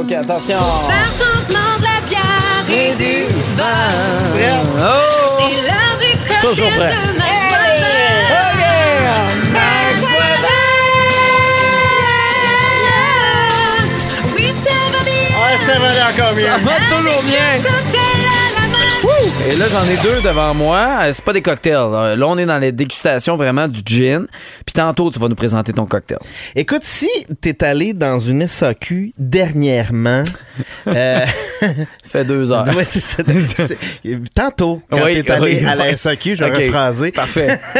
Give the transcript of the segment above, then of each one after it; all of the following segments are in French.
OK, attention. Faire changement de la bière et du vin. Prêt? Oh! C'est l'heure du Toujours cocktail prêt. de Max Weber. OK! Max Weber! Oui, ça va bien. Ouais, ça va encore mieux. Ça va toujours bien. Et là, j'en ai deux devant moi. Euh, C'est pas des cocktails. Là, on est dans les dégustations vraiment du gin. Puis tantôt, tu vas nous présenter ton cocktail. Écoute, si t'es allé dans une SAQ dernièrement, euh, Fait deux heures. ouais, c'est ça, tantôt, quand Oui, t'es allé oui, à la. SAQ, je vais rephraser. Parfait.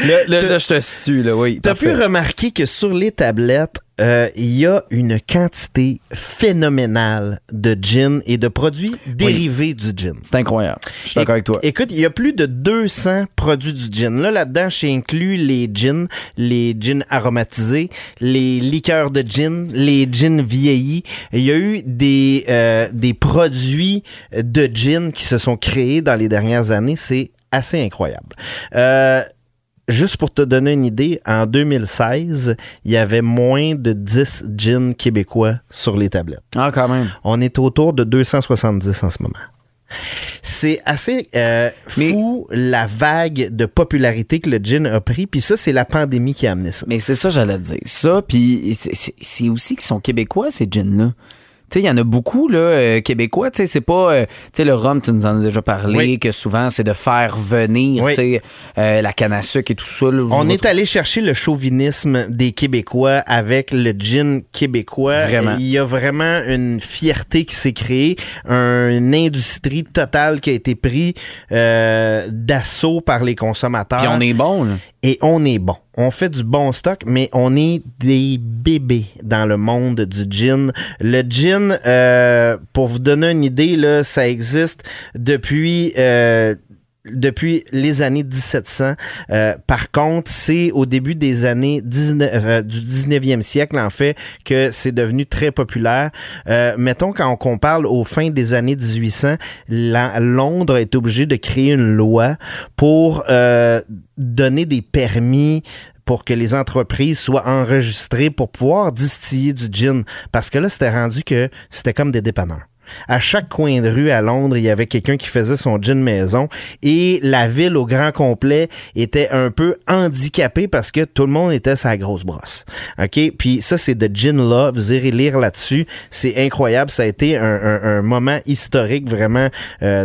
là, là, là, je te situe, là, oui. T'as pu remarquer que sur les tablettes, euh, il y a une quantité phénoménale de gin et de produits dérivés du gin. C'est incroyable. Je suis d'accord avec toi. Écoute, il y a plus de 200 produits du gin. Là, là-dedans, j'ai inclus les gins, les gins aromatisés, les liqueurs de gin, les gins vieillis. Il y a eu des, euh, des produits de gin qui se sont créés dans les dernières années. C'est assez incroyable. Euh, Juste pour te donner une idée, en 2016, il y avait moins de 10 gins québécois sur les tablettes. Ah, quand même. On est autour de 270 en ce moment. C'est assez euh, Mais- fou la vague de popularité que le gin a pris. Puis ça, c'est la pandémie qui a amené ça. Mais c'est ça, j'allais te dire. Ça, puis c'est aussi qu'ils sont québécois, ces gins-là. Tu sais, il y en a beaucoup, là, euh, québécois. Tu sais, c'est pas. euh, tu sais, le rhum, tu nous en as déjà parlé, Oui. que souvent, c'est de faire venir, Oui. tu sais, euh, la canne à sucre et tout ça. là. On est allé chercher le chauvinisme des Québécois avec le gin québécois. Vraiment. Il y a vraiment une fierté qui s'est créée, une industrie totale qui a été prise euh, d'assaut par les consommateurs. Puis on est bon, là. Et on est bon. On fait du bon stock, mais on est des bébés dans le monde du gin. Le gin, euh, pour vous donner une idée, là, ça existe depuis... euh, depuis les années 1700. Euh, par contre, c'est au début des années 19, euh, du 19e siècle, en fait, que c'est devenu très populaire. Euh, mettons, quand on parle aux fins des années 1800, la- Londres est obligé de créer une loi pour euh, donner des permis pour que les entreprises soient enregistrées pour pouvoir distiller du gin. Parce que là, c'était rendu que c'était comme des dépanneurs. À chaque coin de rue à Londres, il y avait quelqu'un qui faisait son gin maison et la ville au grand complet était un peu handicapée parce que tout le monde était sa grosse brosse. OK? Puis ça, c'est de Gin Law. Vous irez lire là-dessus. C'est incroyable. Ça a été un, moment historique vraiment euh,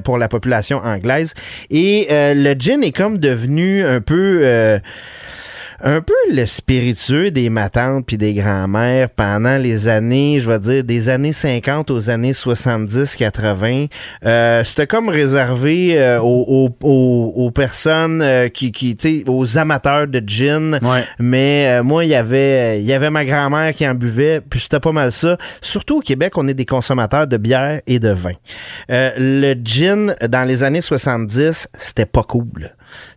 pour la population anglaise. Et euh, le gin est comme devenu un peu... euh, un peu le spiritueux des matantes puis des grands-mères pendant les années, je vais dire, des années 50 aux années 70-80. Euh, C'était comme réservé euh, aux, aux- aux- aux personnes euh, qui, qui tu sais, aux amateurs de gin. Ouais. Mais euh, moi, il y avait, il y avait ma grand-mère qui en buvait, puis c'était pas mal ça. Surtout au Québec, on est des consommateurs de bière et de vin. Euh, le gin, dans les années 70, c'était pas cool.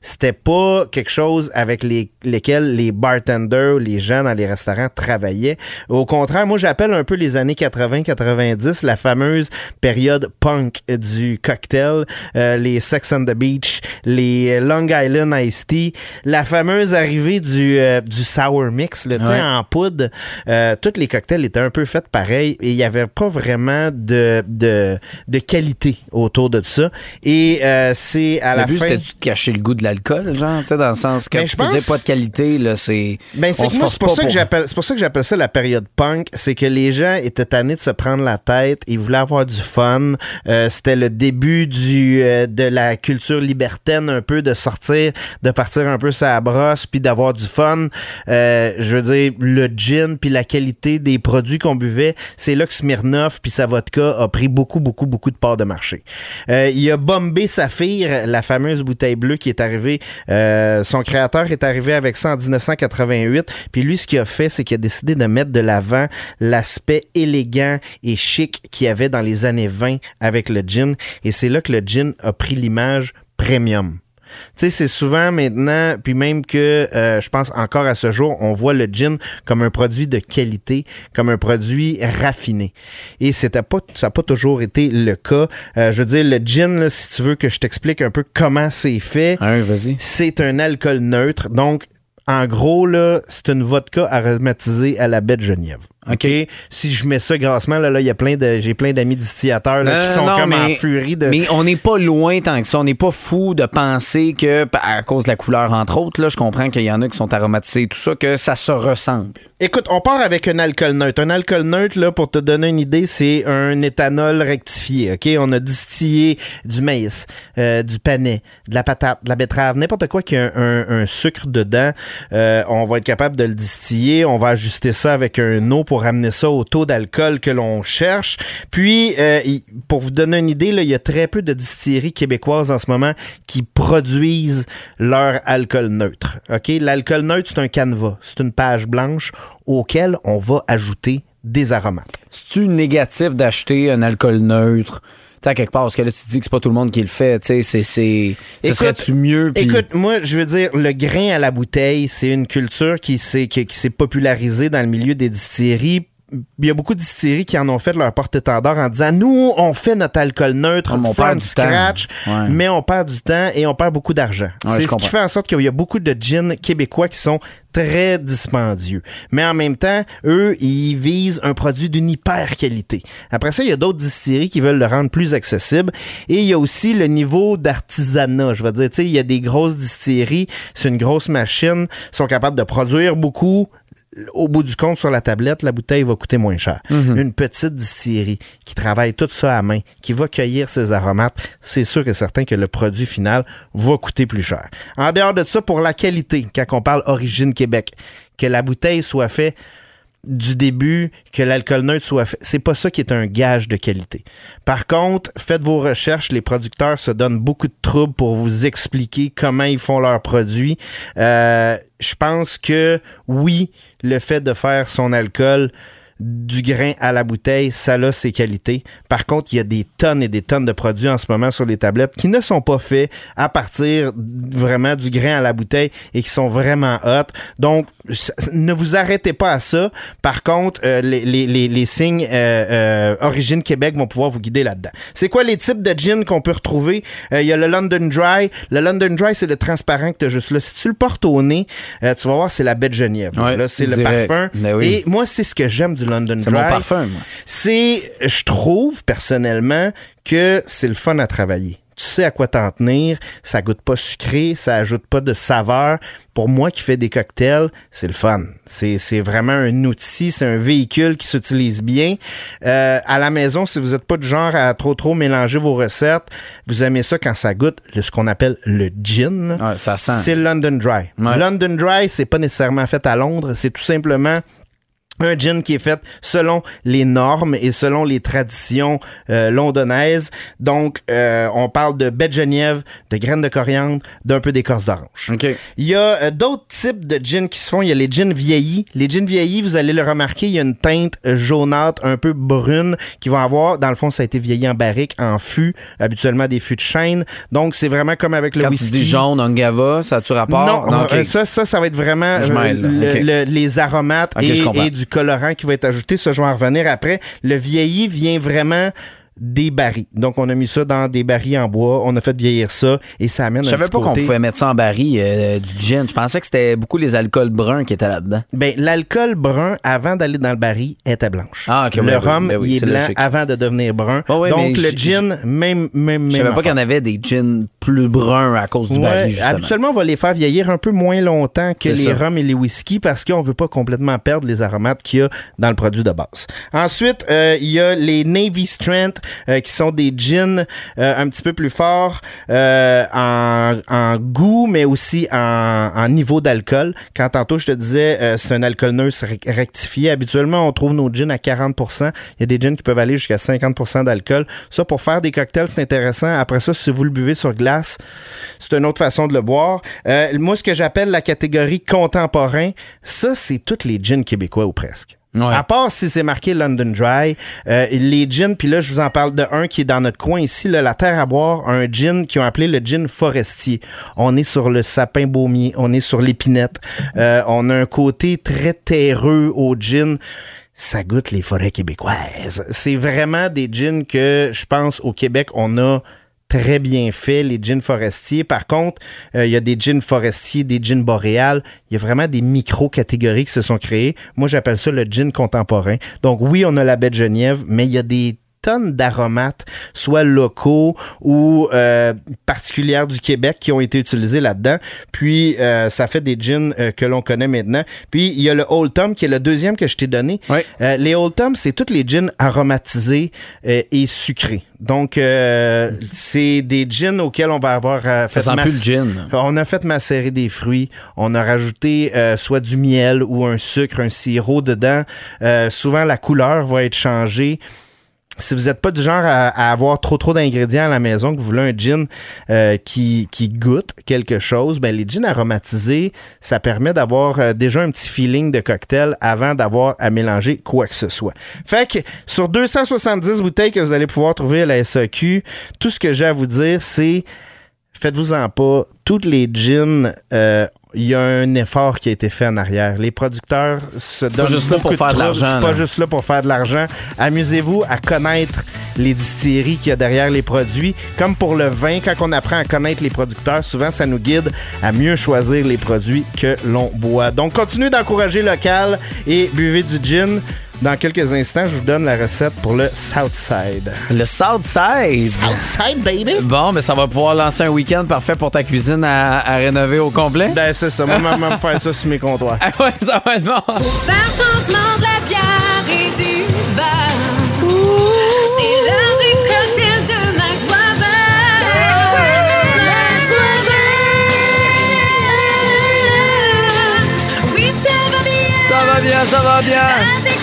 C'était pas quelque chose avec les, lesquels les bartenders, les gens dans les restaurants travaillaient. Au contraire, moi, j'appelle un peu les années 80-90 la fameuse période punk du cocktail, euh, les Sex on the Beach, les Long Island Iced Tea, la fameuse arrivée du, euh, du sour mix, sais, Ouais. en poudre. Euh, tous les cocktails étaient un peu faits pareil et il n'y avait pas vraiment de, de, de qualité autour de ça. Et euh, c'est à Le la but, fin... c'était de cacher le goût de l'alcool, genre, tu sais, dans le sens que Ben, tu je peux dire pas de qualité, là, c'est. Ben, c'est pour, ça que j'appelle, c'est pour ça que j'appelle ça la période punk. C'est que les gens étaient tannés de se prendre la tête. Ils voulaient avoir du fun. Euh, c'était le début du, euh, de la culture libertaine, un peu, de sortir, de partir un peu sa brosse, puis d'avoir du fun. Euh, je veux dire, le gin, puis la qualité des produits qu'on buvait, c'est là que Smirnoff, puis sa vodka a pris beaucoup, beaucoup, beaucoup de parts de marché. Il y a Bombay Saphir, la fameuse bouteille bleue qui est arrivée. Euh, son créateur est arrivé avec ça en 1988. Puis lui, ce qu'il a fait, c'est qu'il a décidé de mettre de l'avant l'aspect élégant et chic qu'il y avait dans les années 20 avec le gin. Et c'est là que le gin a pris l'image premium. Tu sais, c'est souvent maintenant, puis même que euh, je pense encore à ce jour, on voit le gin comme un produit de qualité, comme un produit raffiné. Et c'était pas, ça n'a pas toujours été le cas. Euh, je veux dire, le gin, là, si tu veux que je t'explique un peu comment c'est fait, Hein, vas-y. c'est un alcool neutre. Donc, en gros, là, c'est une vodka aromatisée à la baie de Genève. OK? Si je mets ça grassement, là, là, il y a plein de, j'ai plein d'amis distillateurs là, qui non, sont non, comme en furie de. Mais on n'est pas loin tant que ça. On n'est pas fou de penser que, à cause de la couleur, entre autres, là, je comprends qu'il y en a qui sont aromatisés et tout ça, que ça se ressemble. Écoute, on part avec un alcool neutre. Un alcool neutre, là, pour te donner une idée, c'est un éthanol rectifié. OK? On a distillé du maïs, euh, du panais, de la patate, de la betterave, n'importe quoi qui a un, un- sucre dedans. euh, on va être capable de le distiller. On va ajuster ça avec un eau pour amener ça au taux d'alcool que l'on cherche. Puis, euh, pour vous donner une idée, là, il y a très peu de distilleries québécoises en ce moment qui produisent leur alcool neutre. OK? L'alcool neutre, c'est un canevas. C'est une page blanche auquel on va ajouter des aromates. C'est-tu négatif d'acheter un alcool neutre? À quelque part, parce que là, tu dis que c'est pas tout le monde qui le fait. Tu sais, c'est. Ce serait-tu mieux? Écoute, moi, je veux dire, le grain à la bouteille, c'est une culture qui s'est, qui, qui s'est popularisée dans le milieu des distilleries. Il y a beaucoup de distilleries qui en ont fait leur porte-étendard en disant Nous, on fait notre alcool neutre Ah, on from scratch, Ouais. mais on perd du temps et on perd beaucoup d'argent. Ouais, c'est ce qui fait en sorte qu'il y a beaucoup de gins québécois qui sont très dispendieux. Mais en même temps, eux, ils visent un produit d'une hyper qualité. Après ça, il y a d'autres distilleries qui veulent le rendre plus accessible. Et il y a aussi le niveau d'artisanat. Je veux dire, tu sais, il y a des grosses distilleries, c'est une grosse machine, sont capables de produire beaucoup. Au bout du compte, sur la tablette, la bouteille va coûter moins cher. Une petite distillerie qui travaille tout ça à main, qui va cueillir ses aromates, c'est sûr et certain que le produit final va coûter plus cher. En dehors de ça, pour la qualité, quand on parle origine Québec, que la bouteille soit faite du début, que l'alcool neutre soit fait. C'est pas ça qui est un gage de qualité. Par contre, faites vos recherches. Les producteurs se donnent beaucoup de troubles pour vous expliquer comment ils font leurs produits. Euh, je pense que oui, le fait de faire son alcool du grain à la bouteille, ça a ses qualités. Par contre, il y a des tonnes et des tonnes de produits en ce moment sur les tablettes qui ne sont pas faits à partir vraiment du grain à la bouteille et qui sont vraiment hot. Donc, ne vous arrêtez pas à ça. Par contre, euh, les, les- les- les signes euh, euh, Origine Québec vont pouvoir vous guider là-dedans. C'est quoi les types de gin qu'on peut retrouver? Il y a le London Dry. Le London Dry, c'est le transparent que tu as juste là. Si tu le portes au nez, tu vas voir, c'est la baie de Genève. Ouais, là, c'est le direct. parfum. Ben oui. Et moi, c'est ce que j'aime du London C'est Dry. mon parfum. C'est, je trouve personnellement que c'est le fun à travailler. Tu sais à quoi t'en tenir, ça goûte pas sucré, ça ajoute pas de saveur. Pour moi qui fais des cocktails, c'est le fun. C'est, c'est vraiment un outil, c'est un véhicule qui s'utilise bien. Euh, à la maison, si vous n'êtes pas du genre à trop trop mélanger vos recettes, vous aimez ça quand ça goûte le- ce qu'on appelle le gin. Ouais, ça sent. C'est le London Dry. Ouais. London Dry, c'est pas nécessairement fait à Londres, c'est tout simplement un gin qui est fait selon les normes et selon les traditions euh, londonaises. Donc, euh, on parle de baie de Genièvre, de graines de coriandre, d'un peu d'écorce d'orange. Il y a euh, d'autres types de gins qui se font. Il y a les gins vieillis. Les gins vieillis, vous allez le remarquer, il y a une teinte euh, jaunâtre, un peu brune, qui vont avoir. Dans le fond, ça a été vieilli en barrique, en fût, habituellement des fûts de chêne. Donc, c'est vraiment comme avec le Quand whisky. tu dis jaune, Angava, ça a-tu rapport? Non, OK. euh, ça, ça, ça va être vraiment le- le- les aromates et du colorant qui va être ajouté. Ça, je vais en revenir après. Le vieilli vient vraiment des barils. Donc, on a mis ça dans des barils en bois. On a fait vieillir ça et ça amène Je un savais petit pas qu'on pouvait mettre ça en baril, euh, du gin. Je pensais que c'était beaucoup les alcools bruns qui étaient là-dedans. Ben, l'alcool brun, avant d'aller dans le baril, était blanche. Ah, ok, le ouais, rhum, ben oui, il est c'est blanc logique. avant de devenir brun. Ouais, Donc, le gin, même, même, Je savais même pas qu'il y en avait des gins plus bruns à cause du Ouais, baril, justement. habituellement, on va les faire vieillir un peu moins longtemps que les ça. rums et les whisky parce qu'on veut pas complètement perdre les aromates qu'il y a dans le produit de base. Ensuite, euh, il y a les Navy Strength euh, qui sont des gins euh, un petit peu plus forts en, en goût, mais aussi en, en niveau d'alcool. Quand tantôt je te disais c'est un alcool neutre rec- rectifié, habituellement on trouve nos gins à 40 Il y a des gins qui peuvent aller jusqu'à 50 d'alcool. Ça, pour faire des cocktails, c'est intéressant. Après ça, si vous le buvez sur glace, c'est une autre façon de le boire. Euh, moi, ce que j'appelle la catégorie contemporain, ça, c'est tous les gins québécois ou presque. Ouais. À part si c'est marqué London Dry, euh, les gins, puis là, je vous en parle de un qui est dans notre coin ici, là, la Terre à boire, un gin qui ont appelé le gin forestier. On est sur le sapin baumier, on est sur l'épinette. Euh, on a un côté très terreux au gin. Ça goûte les forêts québécoises. C'est vraiment des gins que je pense au Québec, on a très bien faits, les gins forestiers. Par contre, euh, il y a des gins forestiers, des gins boréales. Il y a vraiment des micro-catégories qui se sont créées. Moi, j'appelle ça le gin contemporain. Donc oui, on a la baie de Genève, mais il y a des tonnes d'aromates, soit locaux ou euh, particulières du Québec qui ont été utilisés là-dedans. Puis euh, ça fait des gins euh, que l'on connaît maintenant. Puis il y a le Old Tom qui est le deuxième que je t'ai donné. Oui. Euh, les Old Tom, c'est tous les gins aromatisés et sucrés. Donc euh, c'est des gins auxquels on va avoir euh, fait Ça plus le gin. on a fait macérer des fruits, on a rajouté euh, soit du miel ou un sucre, un sirop dedans. Euh, souvent, la couleur va être changée. Si vous n'êtes pas du genre à, avoir trop trop d'ingrédients à la maison, que vous voulez un gin euh, qui, qui goûte quelque chose, ben les gins aromatisés, ça permet d'avoir euh, déjà un petit feeling de cocktail avant d'avoir à mélanger quoi que ce soit. Fait que sur 270 bouteilles que vous allez pouvoir trouver à la SAQ, tout ce que j'ai à vous dire, c'est faites-vous-en pas, toutes les gins, euh, il y a un effort qui a été fait en arrière. Les producteurs se donnent juste là pour beaucoup faire de l'argent, C'est pas juste là pour faire de l'argent. Amusez-vous à connaître les distilleries qu'il y a derrière les produits. Comme pour le vin, quand on apprend à connaître les producteurs, souvent ça nous guide à mieux choisir les produits que l'on boit. Donc continuez d'encourager local et buvez du gin. Dans quelques instants, je vous donne la recette pour le Southside. Le Southside. Southside, baby! Bon, mais ça va pouvoir lancer un week-end parfait pour ta cuisine à, à rénover au complet? Ben, c'est ça. Moi, maman me faire ça sur mes comptoirs. Ah ouais, ça va être bon. Faire changement de la bière et du vin. C'est l'heure du cocktail de Max Weber. Max Weber. Oui, ça va bien. Ça va bien, ça va bien. Avec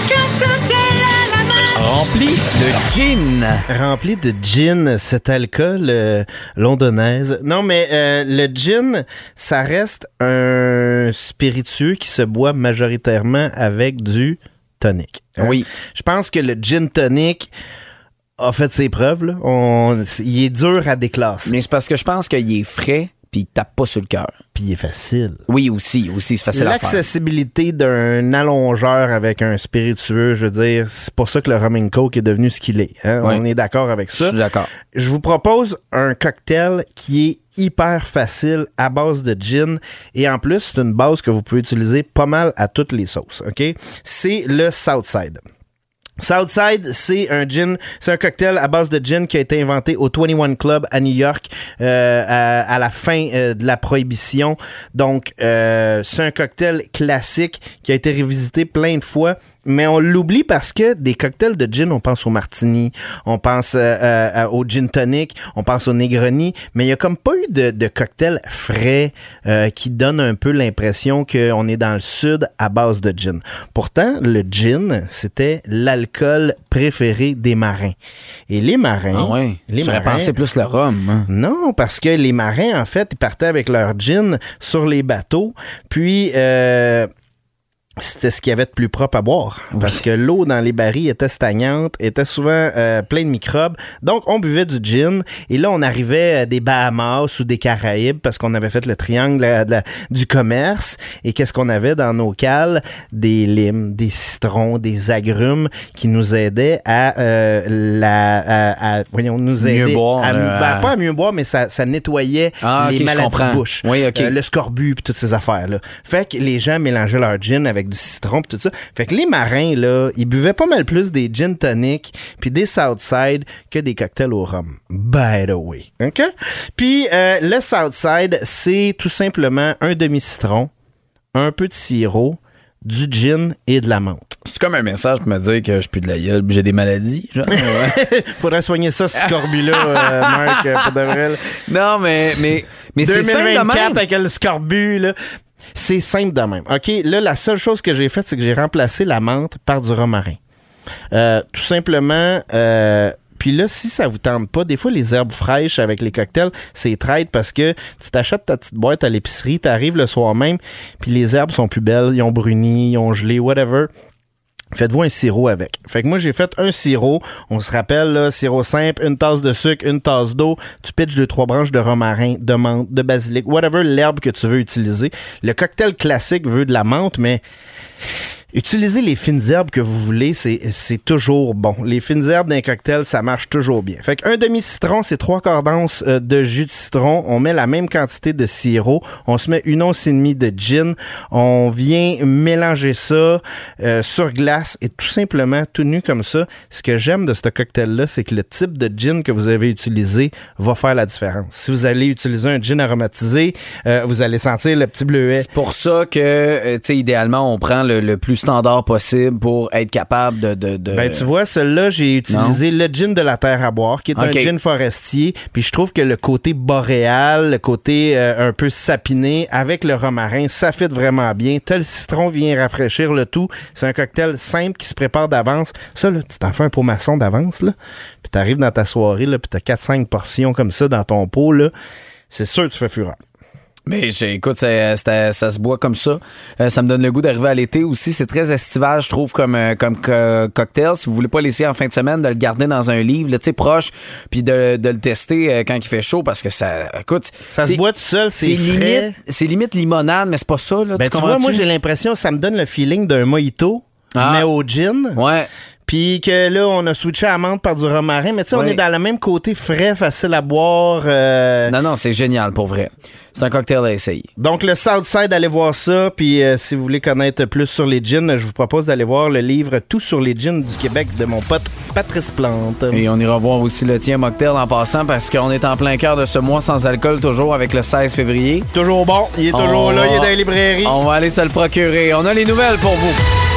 Rempli de gin. Rempli de gin, cet alcool euh, londonnaise. Non, mais euh, le gin, ça reste un spiritueux qui se boit majoritairement avec du tonic. hein? Oui. Je pense que le gin tonic a fait ses preuves. là. On- il est dur à déclasser. Mais c'est parce que je pense qu'il est frais puis il tape pas sur le cœur. Puis il est facile. Oui, aussi, aussi, c'est facile. L'accessibilité d'un allongeur avec un spiritueux, je veux dire, c'est pour ça que le rum and coke est devenu ce qu'il est. hein? On est d'accord avec Je ça. suis d'accord. Je vous propose un cocktail qui est hyper facile à base de gin et en plus c'est une base que vous pouvez utiliser pas mal à toutes les sauces, OK? C'est le Southside. Southside, c'est un gin, c'est un cocktail à base de gin qui a été inventé au 21 Club à New York euh, à, la fin euh, de la prohibition. Donc, euh, c'est un cocktail classique qui a été revisité plein de fois, mais on l'oublie parce que des cocktails de gin, on pense au martini, on pense euh, euh, au gin tonic, on pense au Negroni, mais il y a comme pas eu de, de cocktail frais euh, qui donne un peu l'impression qu'on est dans le sud à base de gin. Pourtant, le gin, c'était l'alcool préféré des marins. Et les marins, Ah ouais? les marins, pensé plus le rhum. hein. non, parce que les marins, en fait, ils partaient avec leur gin sur les bateaux, puis euh, c'était ce qu'il y avait de plus propre à boire. Parce que l'eau dans les barils était stagnante, était souvent euh, plein de microbes. Donc, on buvait du gin. Et là, on arrivait à des Bahamas ou des Caraïbes parce qu'on avait fait le triangle de la- du commerce. Et qu'est-ce qu'on avait dans nos cales? Des limes, des citrons, des agrumes qui nous aidaient à, euh, la, à, à- voyons, nous Mieux aider boire, à, ben, pas à mieux boire, mais ça, ça nettoyait Ah, les ok, je maladies de bouche. Oui. Euh, le scorbut puis toutes ces affaires-là. Fait que les gens mélangeaient leur gin avec du citron puis tout ça. Fait que les marins, là, ils buvaient pas mal plus des gin tonic puis des Southside que des cocktails au rhum. By the way. OK? Puis euh, le Southside, c'est tout simplement un demi-citron, un peu de sirop, du gin et de la menthe. C'est comme un message pour me dire que je suis plus de la gueule, j'ai des maladies. genre. Ouais. Faudrait soigner ça, ce scorbut-là, euh, Marc, pour de vrai. là. non, mais, mais, mais c'est simple de 2024 même. avec le scorbut, là. C'est simple de même. OK, là, la seule chose que j'ai faite, c'est que j'ai remplacé la menthe par du romarin. Euh, tout simplement, euh, puis là, si ça vous tente pas, des fois, les herbes fraîches avec les cocktails, c'est traite parce que tu t'achètes ta petite boîte à l'épicerie, t'arrives le soir même, puis les herbes sont plus belles, ils ont bruni, ils ont gelé, whatever. Faites-vous un sirop avec. Fait que moi, j'ai fait un sirop. On se rappelle, là, sirop simple, une tasse de sucre, une tasse d'eau. Tu pitches deux, trois branches de romarin, de menthe, de basilic, whatever l'herbe que tu veux utiliser. Le cocktail classique veut de la menthe, mais Utilisez les fines herbes que vous voulez, c'est toujours bon. Les fines herbes d'un cocktail, ça marche toujours bien. Fait qu'un demi-citron, c'est trois quarts d'once euh, de jus de citron. On met la même quantité de sirop. On se met une once et demie de gin. On vient mélanger ça euh, sur glace et tout simplement, tout nu comme ça. Ce que j'aime de ce cocktail-là, c'est que le type de gin que vous avez utilisé va faire la différence. Si vous allez utiliser un gin aromatisé, euh, vous allez sentir le petit bleuet. C'est pour ça que, euh, tu sais, idéalement, on prend le, le plus standard possible pour être capable de. de, de- Ben, tu vois, celui-là, j'ai utilisé le gin de la terre à boire, qui est un gin forestier. Puis je trouve que le côté boréal, le côté euh, un peu sapiné avec le romarin, ça fit vraiment bien. T'as le citron vient rafraîchir le tout. C'est un cocktail simple qui se prépare d'avance. Ça, là, tu t'en fais un pot maçon d'avance, là. Puis t'arrives dans ta soirée, là, puis t'as 4-5 portions comme ça dans ton pot, là. C'est sûr que tu fais fureur. Mais écoute, ça, ça- ça se boit comme ça. Euh, ça me donne le goût d'arriver à l'été aussi. C'est très estival, je trouve, comme, euh, comme co- cocktail. Si vous voulez pas laisser en fin de semaine, de le garder dans un livre, tu sais, proche, puis de, de le tester euh, quand il fait chaud, parce que ça, écoute, Ça se boit tout seul, c'est limite, c'est limite limonade, mais c'est pas ça, là. Ben, tu vois, moi, j'ai l'impression, ça me donne le feeling d'un mojito, Ah. mais au gin. Ouais. Puis que là, on a switché à menthe par du romarin. Mais tu sais, on est dans le même côté frais, facile à boire. euh, Non, non, c'est génial, pour vrai. C'est un cocktail à essayer. Donc, le Southside, allez voir ça. Puis euh, si vous voulez connaître plus sur les gins, je vous propose d'aller voir le livre Tout sur les gins du Québec de mon pote Patrice Plante. Et on ira voir aussi le tien mocktail en passant parce qu'on est en plein cœur de ce mois sans alcool, toujours avec le 16 février. Toujours bon. Il est toujours On là. Il est dans les librairies. On va aller se le procurer. On a les nouvelles pour vous.